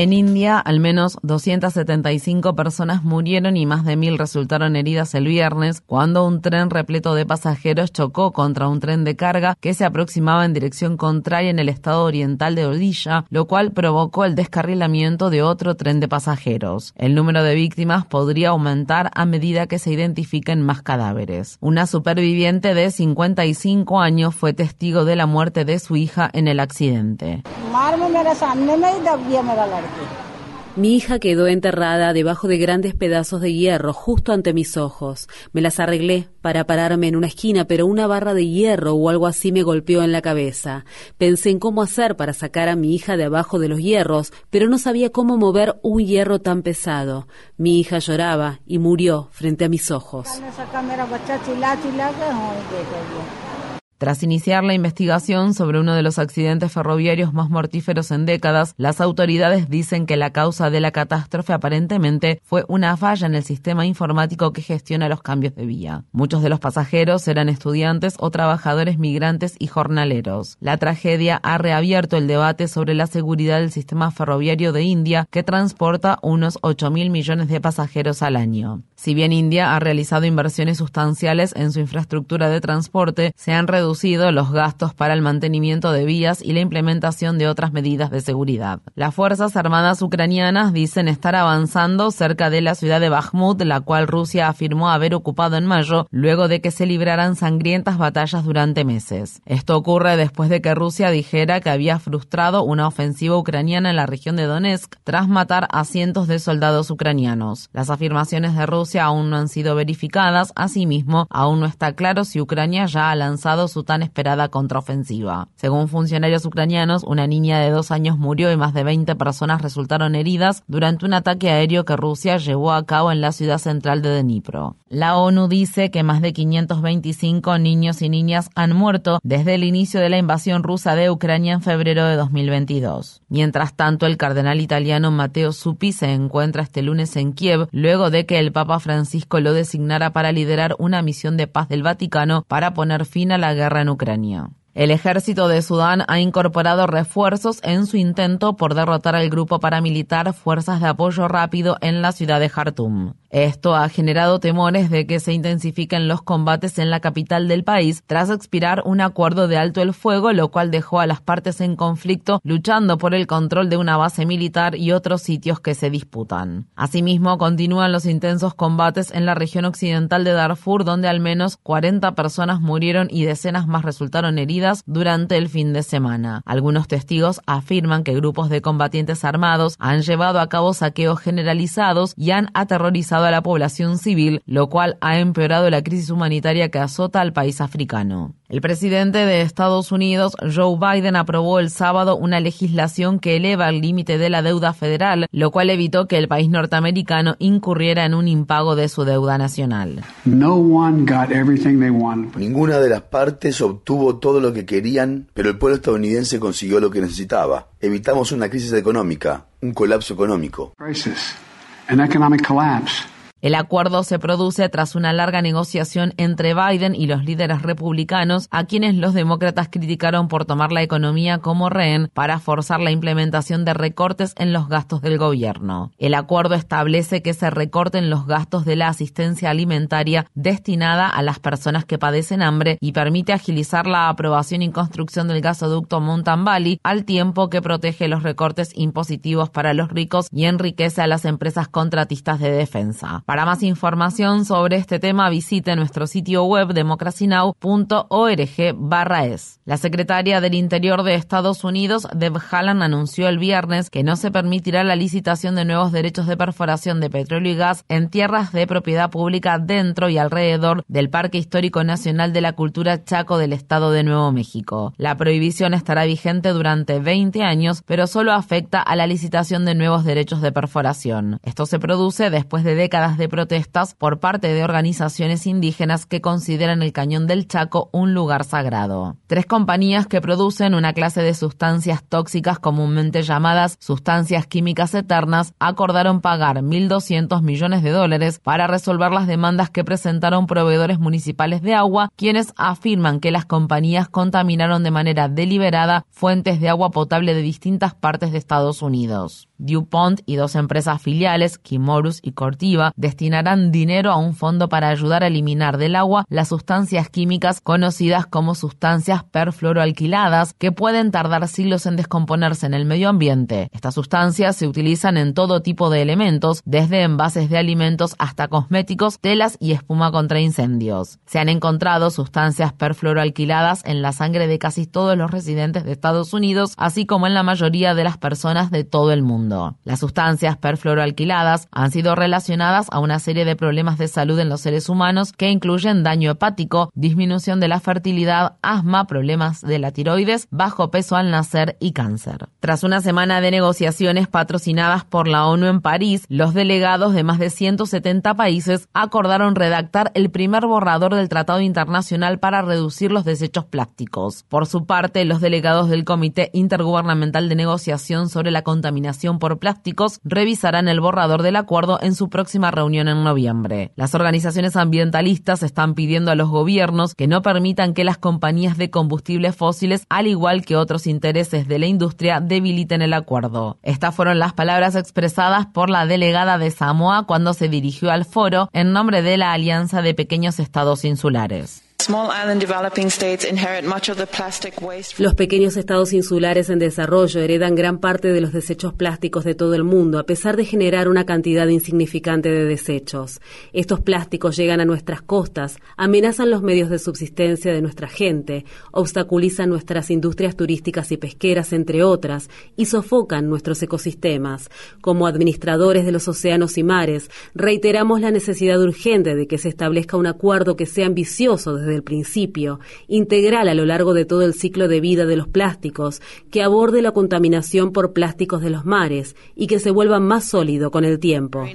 En India, al menos 275 personas murieron y más de mil resultaron heridas el viernes cuando un tren repleto de pasajeros chocó contra un tren de carga que se aproximaba en dirección contraria en el estado oriental de Odisha, lo cual provocó el descarrilamiento de otro tren de pasajeros. El número de víctimas podría aumentar a medida que se identifiquen más cadáveres. Una superviviente de 55 años fue testigo de la muerte de su hija en el accidente. Mi hija quedó enterrada debajo de grandes pedazos de hierro justo ante mis ojos. Me las arreglé para pararme en una esquina, pero una barra de hierro o algo así me golpeó en la cabeza. Pensé en cómo hacer para sacar a mi hija de abajo de los hierros, pero no sabía cómo mover un hierro tan pesado. Mi hija lloraba y murió frente a mis ojos. Tras iniciar la investigación sobre uno de los accidentes ferroviarios más mortíferos en décadas, las autoridades dicen que la causa de la catástrofe aparentemente fue una falla en el sistema informático que gestiona los cambios de vía. Muchos de los pasajeros eran estudiantes o trabajadores migrantes y jornaleros. La tragedia ha reabierto el debate sobre la seguridad del sistema ferroviario de India, que transporta unos 8 mil millones de pasajeros al año. Si bien India ha realizado inversiones sustanciales en su infraestructura de transporte, se han reducido los gastos para el mantenimiento de vías y la implementación de otras medidas de seguridad. Las Fuerzas Armadas ucranianas dicen estar avanzando cerca de la ciudad de Bakhmut, la cual Rusia afirmó haber ocupado en mayo, luego de que se libraran sangrientas batallas durante meses. Esto ocurre después de que Rusia dijera que había frustrado una ofensiva ucraniana en la región de Donetsk tras matar a cientos de soldados ucranianos. Las afirmaciones de Rusia aún no han sido verificadas, asimismo, aún no está claro si Ucrania ya ha lanzado su tan esperada contraofensiva. Según funcionarios ucranianos, una niña de dos años murió y más de 20 personas resultaron heridas durante un ataque aéreo que Rusia llevó a cabo en la ciudad central de Dnipro. La ONU dice que más de 525 niños y niñas han muerto desde el inicio de la invasión rusa de Ucrania en febrero de 2022. Mientras tanto, el cardenal italiano Matteo Suppi se encuentra este lunes en Kiev luego de que el Papa Francisco lo designara para liderar una misión de paz del Vaticano para poner fin a la guerra en Ucrania. El ejército de Sudán ha incorporado refuerzos en su intento por derrotar al grupo paramilitar Fuerzas de Apoyo Rápido en la ciudad de Jartum. Esto ha generado temores de que se intensifiquen los combates en la capital del país tras expirar un acuerdo de alto el fuego, lo cual dejó a las partes en conflicto luchando por el control de una base militar y otros sitios que se disputan. Asimismo, continúan los intensos combates en la región occidental de Darfur, donde al menos 40 personas murieron y decenas más resultaron heridas durante el fin de semana. Algunos testigos afirman que grupos de combatientes armados han llevado a cabo saqueos generalizados y han aterrorizado a la población civil, lo cual ha empeorado la crisis humanitaria que azota al país africano. El presidente de Estados Unidos, Joe Biden, aprobó el sábado una legislación que eleva el límite de la deuda federal, lo cual evitó que el país norteamericano incurriera en un impago de su deuda nacional. Ninguna de las partes obtuvo todo lo que querían, pero el pueblo estadounidense consiguió lo que necesitaba. Evitamos una crisis económica, un colapso económico. El acuerdo se produce tras una larga negociación entre Biden y los líderes republicanos, a quienes los demócratas criticaron por tomar la economía como rehén para forzar la implementación de recortes en los gastos del gobierno. El acuerdo establece que se recorten los gastos de la asistencia alimentaria destinada a las personas que padecen hambre y permite agilizar la aprobación y construcción del gasoducto Mountain Valley, al tiempo que protege los recortes impositivos para los ricos y enriquece a las empresas contratistas de defensa. Para más información sobre este tema, visite nuestro sitio web democracynow.org/es. La secretaria del Interior de Estados Unidos, Deb Haaland, anunció el viernes que no se permitirá la licitación de nuevos derechos de perforación de petróleo y gas en tierras de propiedad pública dentro y alrededor del Parque Histórico Nacional de la Cultura Chaco del Estado de Nuevo México. La prohibición estará vigente durante 20 años, pero solo afecta a la licitación de nuevos derechos de perforación. Esto se produce después de décadas de protestas por parte de organizaciones indígenas que consideran el Cañón del Chaco un lugar sagrado. Tres compañías que producen una clase de sustancias tóxicas comúnmente llamadas sustancias químicas eternas acordaron pagar 1.200 millones de dólares para resolver las demandas que presentaron proveedores municipales de agua, quienes afirman que las compañías contaminaron de manera deliberada fuentes de agua potable de distintas partes de Estados Unidos. DuPont y dos empresas filiales, Kimorus y Cortiva, destinarán dinero a un fondo para ayudar a eliminar del agua las sustancias químicas conocidas como sustancias perfluoroalquiladas que pueden tardar siglos en descomponerse en el medio ambiente. Estas sustancias se utilizan en todo tipo de elementos, desde envases de alimentos hasta cosméticos, telas y espuma contra incendios. Se han encontrado sustancias perfluoroalquiladas en la sangre de casi todos los residentes de Estados Unidos, así como en la mayoría de las personas de todo el mundo. Las sustancias perfluoroalquiladas han sido relacionadas a una serie de problemas de salud en los seres humanos que incluyen daño hepático, disminución de la fertilidad, asma, problemas de la tiroides, bajo peso al nacer y cáncer. Tras una semana de negociaciones patrocinadas por la ONU en París, los delegados de más de 170 países acordaron redactar el primer borrador del Tratado Internacional para reducir los desechos plásticos. Por su parte, los delegados del Comité Intergubernamental de Negociación sobre la Contaminación por Plásticos revisarán el borrador del acuerdo en su próxima reunión en noviembre. Las organizaciones ambientalistas están pidiendo a los gobiernos que no permitan que las compañías de combustibles fósiles, al igual que otros intereses de la industria, debiliten el acuerdo. Estas fueron las palabras expresadas por la delegada de Samoa cuando se dirigió al foro en nombre de la Alianza de Pequeños Estados Insulares. Los pequeños estados insulares en desarrollo heredan gran parte de los desechos plásticos de todo el mundo, a pesar de generar una cantidad insignificante de desechos. Estos plásticos llegan a nuestras costas, amenazan los medios de subsistencia de nuestra gente, obstaculizan nuestras industrias turísticas y pesqueras, entre otras, y sofocan nuestros ecosistemas. Como administradores de los océanos y mares, reiteramos la necesidad urgente de que se establezca un acuerdo que sea ambicioso desde el principio, integral a lo largo de todo el ciclo de vida de los plásticos, que aborde la contaminación por plásticos de los mares y que se vuelva más sólido con el tiempo.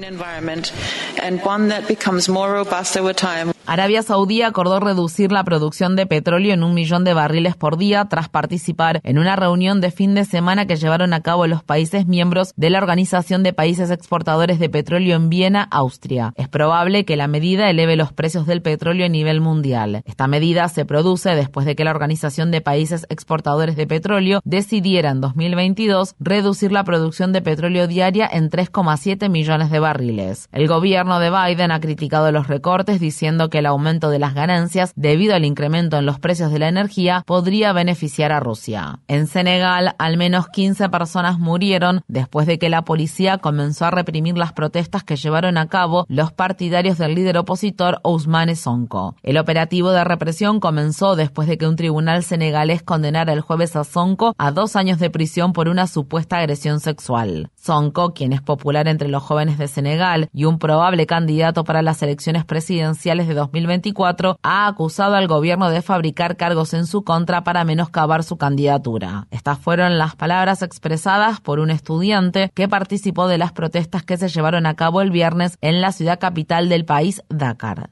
Arabia Saudí acordó reducir la producción de petróleo en un millón de barriles por día tras participar en una reunión de fin de semana que llevaron a cabo los países miembros de la Organización de Países Exportadores de Petróleo en Viena, Austria. Es probable que la medida eleve los precios del petróleo a nivel mundial. Esta medida se produce después de que la Organización de Países Exportadores de Petróleo decidiera en 2022 reducir la producción de petróleo diaria en 3,7 millones de barriles. El gobierno de Biden ha criticado los recortes diciendo que el aumento de las ganancias debido al incremento en los precios de la energía podría beneficiar a Rusia. En Senegal, al menos 15 personas murieron después de que la policía comenzó a reprimir las protestas que llevaron a cabo los partidarios del líder opositor Ousmane Sonko. El operativo de represión comenzó después de que un tribunal senegalés condenara el jueves a Sonko a dos años de prisión por una supuesta agresión sexual. Sonko, quien es popular entre los jóvenes de Senegal y un probable candidato para las elecciones presidenciales de 2024, ha acusado al gobierno de fabricar cargos en su contra para menoscabar su candidatura. Estas fueron las palabras expresadas por un estudiante que participó de las protestas que se llevaron a cabo el viernes en la ciudad capital del país, Dakar.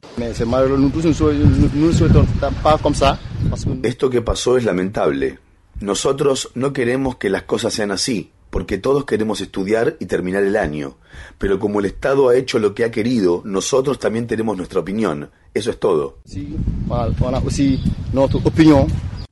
Esto que pasó es lamentable. Nosotros no queremos que las cosas sean así, porque todos queremos estudiar y terminar el año. Pero como el Estado ha hecho lo que ha querido, nosotros también tenemos nuestra opinión. Eso es todo.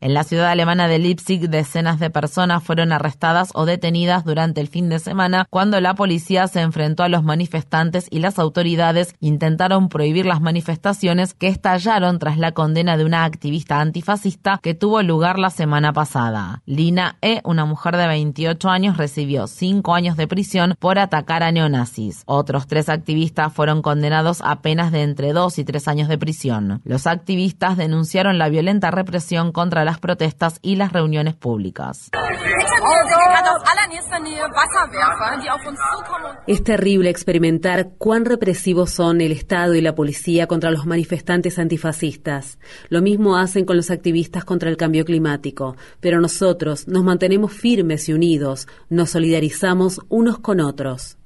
En la ciudad alemana de Leipzig, decenas de personas fueron arrestadas o detenidas durante el fin de semana cuando la policía se enfrentó a los manifestantes y las autoridades intentaron prohibir las manifestaciones que estallaron tras la condena de una activista antifascista que tuvo lugar la semana pasada. Lina E., una mujer de 28 años, recibió cinco años de prisión por atacar a neonazis. Otros tres activistas fueron condenados a penas de entre dos y tres años de prisión. Los activistas denunciaron la violenta represión contra las protestas y las reuniones públicas. Es terrible experimentar cuán represivos son el Estado y la policía contra los manifestantes antifascistas. Lo mismo hacen con los activistas contra el cambio climático, pero nosotros nos mantenemos firmes y unidos, nos solidarizamos unos con otros.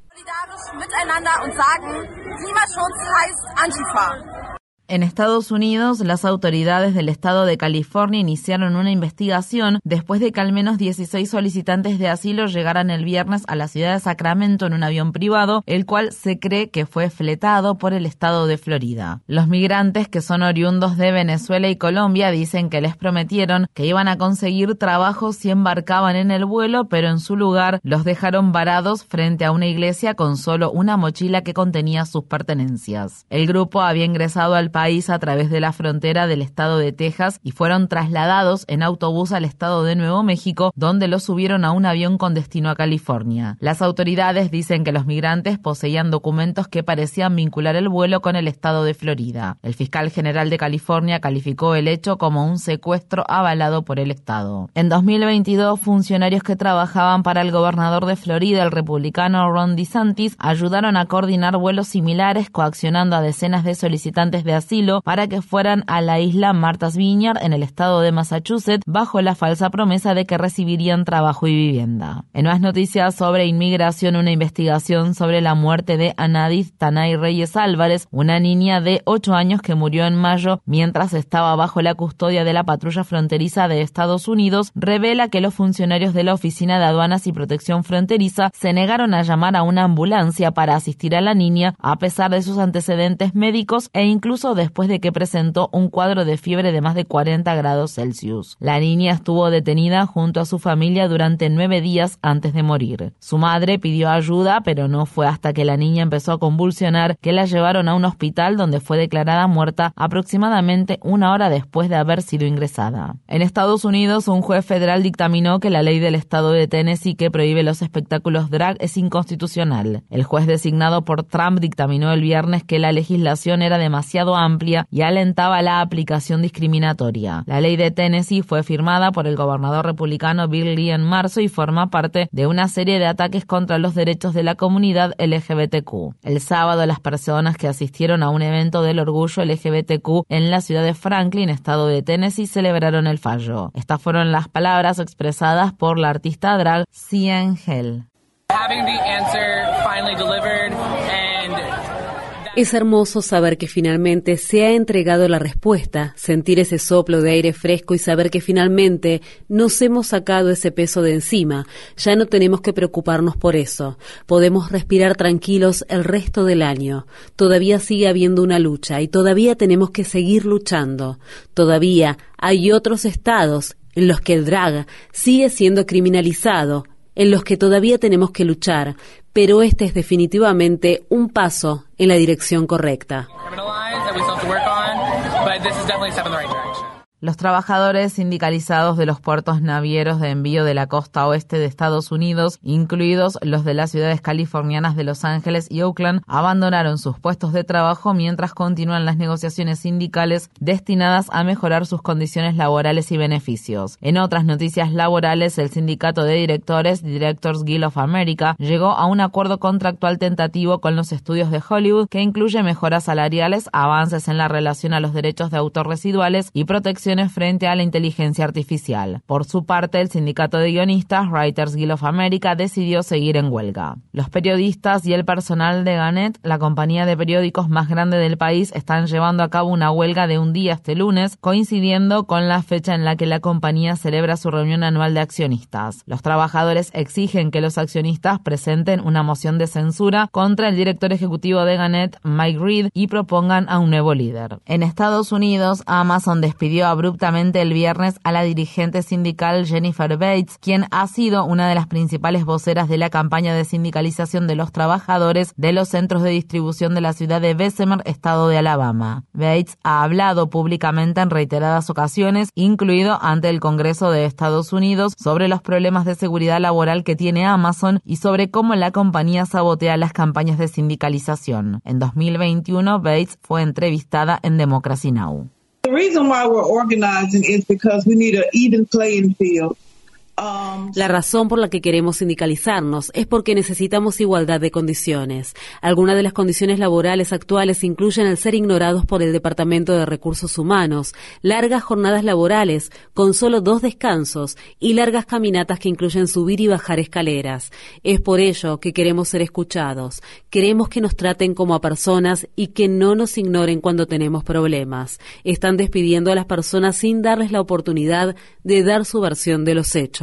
En Estados Unidos, las autoridades del estado de California iniciaron una investigación después de que al menos 16 solicitantes de asilo llegaran el viernes a la ciudad de Sacramento en un avión privado, el cual se cree que fue fletado por el estado de Florida. Los migrantes, que son oriundos de Venezuela y Colombia, dicen que les prometieron que iban a conseguir trabajo si embarcaban en el vuelo, pero en su lugar los dejaron varados frente a una iglesia con solo una mochila que contenía sus pertenencias. El grupo había ingresado al país a través de la frontera del estado de Texas y fueron trasladados en autobús al estado de Nuevo México, donde los subieron a un avión con destino a California. Las autoridades dicen que los migrantes poseían documentos que parecían vincular el vuelo con el estado de Florida. El fiscal general de California calificó el hecho como un secuestro avalado por el estado. En 2022, funcionarios que trabajaban para el gobernador de Florida, el republicano Ron DeSantis, ayudaron a coordinar vuelos similares coaccionando a decenas de solicitantes de asilo para que fueran a la isla Martha's Vineyard en el estado de Massachusetts bajo la falsa promesa de que recibirían trabajo y vivienda. En más noticias sobre inmigración, una investigación sobre la muerte de Anadith Tanay Reyes Álvarez, una niña de 8 años que murió en mayo mientras estaba bajo la custodia de la patrulla fronteriza de Estados Unidos, revela que los funcionarios de la Oficina de Aduanas y Protección Fronteriza se negaron a llamar a una ambulancia para asistir a la niña a pesar de sus antecedentes médicos e incluso después de que presentó un cuadro de fiebre de más de 40 grados Celsius. La niña estuvo detenida junto a su familia durante nueve días antes de morir. Su madre pidió ayuda, pero no fue hasta que la niña empezó a convulsionar que la llevaron a un hospital donde fue declarada muerta aproximadamente una hora después de haber sido ingresada. En Estados Unidos, un juez federal dictaminó que la ley del estado de Tennessee que prohíbe los espectáculos drag es inconstitucional. El juez designado por Trump dictaminó el viernes que la legislación era demasiado amplia y alentaba la aplicación discriminatoria. La ley de Tennessee fue firmada por el gobernador republicano Bill Lee en marzo y forma parte de una serie de ataques contra los derechos de la comunidad LGBTQ. El sábado, las personas que asistieron a un evento del orgullo LGBTQ en la ciudad de Franklin, estado de Tennessee, celebraron el fallo. Estas fueron las palabras expresadas por la artista drag Cian Hell. Es hermoso saber que finalmente se ha entregado la respuesta, sentir ese soplo de aire fresco y saber que finalmente nos hemos sacado ese peso de encima. Ya no tenemos que preocuparnos por eso. Podemos respirar tranquilos el resto del año. Todavía sigue habiendo una lucha y todavía tenemos que seguir luchando. Todavía hay otros estados en los que el drag sigue siendo criminalizado, en los que todavía tenemos que luchar, pero este es definitivamente un paso en la dirección correcta. Los trabajadores sindicalizados de los puertos navieros de envío de la costa oeste de Estados Unidos, incluidos los de las ciudades californianas de Los Ángeles y Oakland, abandonaron sus puestos de trabajo mientras continúan las negociaciones sindicales destinadas a mejorar sus condiciones laborales y beneficios. En otras noticias laborales, el sindicato de directores, Directors Guild of America, llegó a un acuerdo contractual tentativo con los estudios de Hollywood que incluye mejoras salariales, avances en la relación a los derechos de autor residuales y protección frente a la inteligencia artificial. Por su parte, el sindicato de guionistas Writers Guild of America decidió seguir en huelga. Los periodistas y el personal de Gannett, la compañía de periódicos más grande del país, están llevando a cabo una huelga de un día este lunes, coincidiendo con la fecha en la que la compañía celebra su reunión anual de accionistas. Los trabajadores exigen que los accionistas presenten una moción de censura contra el director ejecutivo de Gannett, Mike Reed, y propongan a un nuevo líder. En Estados Unidos, Amazon despidió a abruptamente el viernes a la dirigente sindical Jennifer Bates, quien ha sido una de las principales voceras de la campaña de sindicalización de los trabajadores de los centros de distribución de la ciudad de Bessemer, estado de Alabama. Bates ha hablado públicamente en reiteradas ocasiones, incluido ante el Congreso de Estados Unidos, sobre los problemas de seguridad laboral que tiene Amazon y sobre cómo la compañía sabotea las campañas de sindicalización. En 2021, Bates fue entrevistada en Democracy Now! Reason why we're organizing is because we need an even playing field. Um, la razón por la que queremos sindicalizarnos es porque necesitamos igualdad de condiciones. Algunas de las condiciones laborales actuales incluyen el ser ignorados por el Departamento de Recursos Humanos, largas jornadas laborales con solo dos descansos y largas caminatas que incluyen subir y bajar escaleras. Es por ello que queremos ser escuchados. Queremos que nos traten como a personas y que no nos ignoren cuando tenemos problemas. Están despidiendo a las personas sin darles la oportunidad de dar su versión de los hechos.